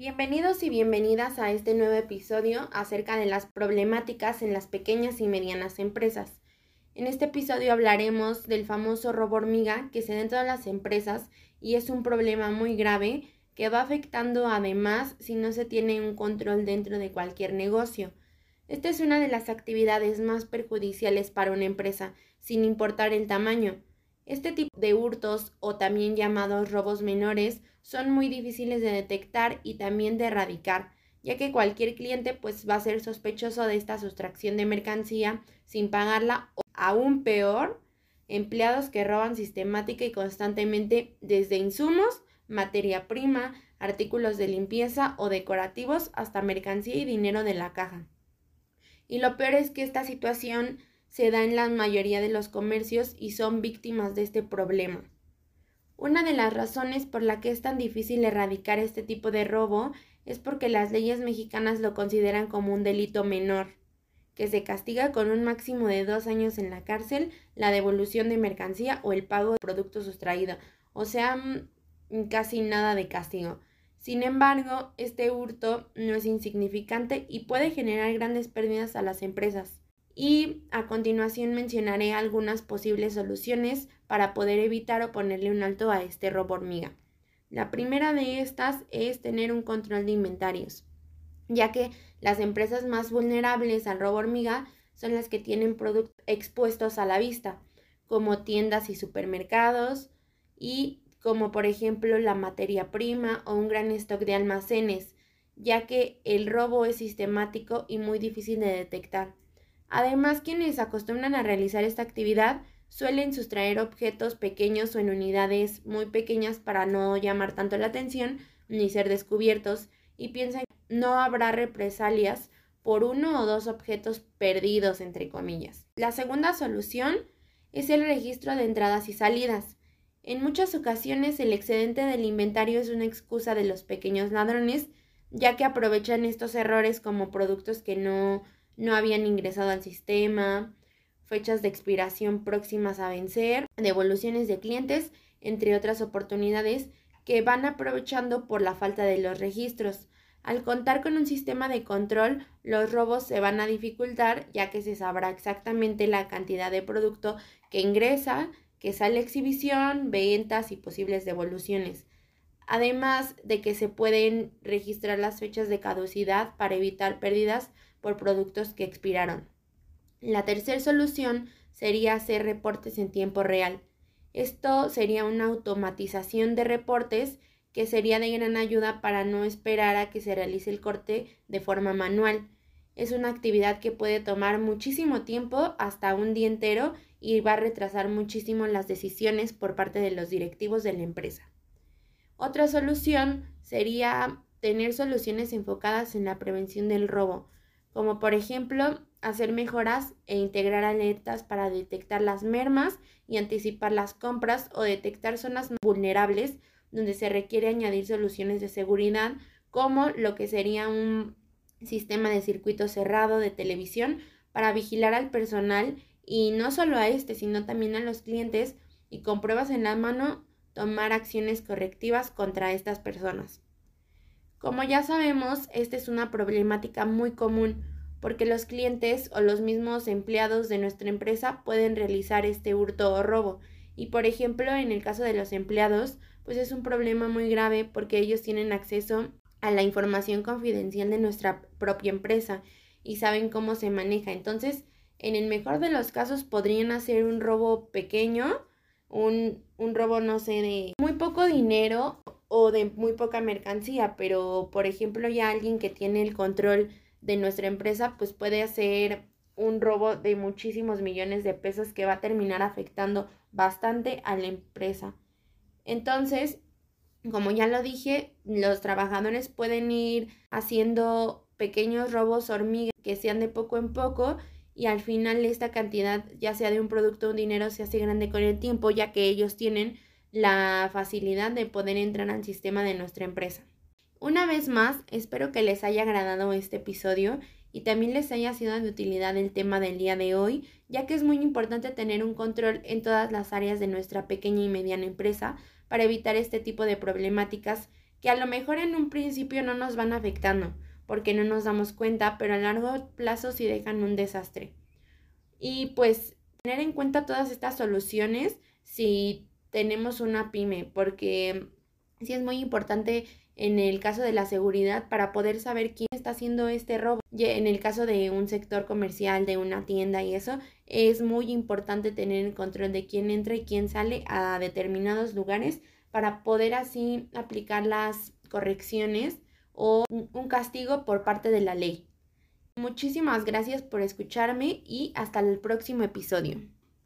Bienvenidos y bienvenidas a este nuevo episodio acerca de las problemáticas en las pequeñas y medianas empresas. En este episodio hablaremos del famoso robo hormiga que se da en todas las empresas y es un problema muy grave que va afectando además si no se tiene un control dentro de cualquier negocio. Esta es una de las actividades más perjudiciales para una empresa, sin importar el tamaño. Este tipo de hurtos, o también llamados robos menores, son muy difíciles de detectar y también de erradicar, ya que cualquier cliente pues va a ser sospechoso de esta sustracción de mercancía sin pagarla o aún peor, empleados que roban sistemática y constantemente desde insumos, materia prima, artículos de limpieza o decorativos hasta mercancía y dinero de la caja. Y lo peor es que esta situación se da en la mayoría de los comercios y son víctimas de este problema. Una de las razones por la que es tan difícil erradicar este tipo de robo es porque las leyes mexicanas lo consideran como un delito menor, que se castiga con un máximo de dos años en la cárcel, la devolución de mercancía o el pago de producto sustraído, o sea, mm, casi nada de castigo. Sin embargo, este hurto no es insignificante y puede generar grandes pérdidas a las empresas y a continuación mencionaré algunas posibles soluciones para poder evitar o ponerle un alto a este robo hormiga. La primera de estas es tener un control de inventarios, ya que las empresas más vulnerables al robo hormiga son las que tienen productos expuestos a la vista, como tiendas y supermercados, y como por ejemplo la materia prima o un gran stock de almacenes, ya que el robo es sistemático y muy difícil de detectar. Además, quienes acostumbran a realizar esta actividad suelen sustraer objetos pequeños o en unidades muy pequeñas para no llamar tanto la atención ni ser descubiertos y piensan que no habrá represalias por uno o dos objetos perdidos, entre comillas. La segunda solución es el registro de entradas y salidas. En muchas ocasiones el excedente del inventario es una excusa de los pequeños ladrones, ya que aprovechan estos errores como productos que no no habían ingresado al sistema, fechas de expiración próximas a vencer, devoluciones de clientes, entre otras oportunidades que van aprovechando por la falta de los registros. Al contar con un sistema de control, los robos se van a dificultar ya que se sabrá exactamente la cantidad de producto que ingresa, que sale a exhibición, ventas y posibles devoluciones. Además de que se pueden registrar las fechas de caducidad para evitar pérdidas por productos que expiraron. La tercera solución sería hacer reportes en tiempo real. Esto sería una automatización de reportes que sería de gran ayuda para no esperar a que se realice el corte de forma manual. Es una actividad que puede tomar muchísimo tiempo, hasta un día entero, y va a retrasar muchísimo las decisiones por parte de los directivos de la empresa. Otra solución sería tener soluciones enfocadas en la prevención del robo como por ejemplo hacer mejoras e integrar alertas para detectar las mermas y anticipar las compras o detectar zonas vulnerables donde se requiere añadir soluciones de seguridad como lo que sería un sistema de circuito cerrado de televisión para vigilar al personal y no solo a este, sino también a los clientes y con pruebas en la mano tomar acciones correctivas contra estas personas. Como ya sabemos, esta es una problemática muy común porque los clientes o los mismos empleados de nuestra empresa pueden realizar este hurto o robo. Y por ejemplo, en el caso de los empleados, pues es un problema muy grave porque ellos tienen acceso a la información confidencial de nuestra propia empresa y saben cómo se maneja. Entonces, en el mejor de los casos podrían hacer un robo pequeño, un, un robo, no sé, de muy poco dinero o de muy poca mercancía, pero por ejemplo ya alguien que tiene el control de nuestra empresa pues puede hacer un robo de muchísimos millones de pesos que va a terminar afectando bastante a la empresa. Entonces, como ya lo dije, los trabajadores pueden ir haciendo pequeños robos hormigas que sean de poco en poco y al final esta cantidad, ya sea de un producto o un dinero, se hace grande con el tiempo, ya que ellos tienen la facilidad de poder entrar al sistema de nuestra empresa. Una vez más, espero que les haya agradado este episodio y también les haya sido de utilidad el tema del día de hoy, ya que es muy importante tener un control en todas las áreas de nuestra pequeña y mediana empresa para evitar este tipo de problemáticas que a lo mejor en un principio no nos van afectando porque no nos damos cuenta, pero a largo plazo sí dejan un desastre. Y pues tener en cuenta todas estas soluciones si tenemos una pyme, porque sí es muy importante en el caso de la seguridad para poder saber quién está haciendo este robo. En el caso de un sector comercial, de una tienda y eso, es muy importante tener el control de quién entra y quién sale a determinados lugares para poder así aplicar las correcciones o un castigo por parte de la ley. Muchísimas gracias por escucharme y hasta el próximo episodio.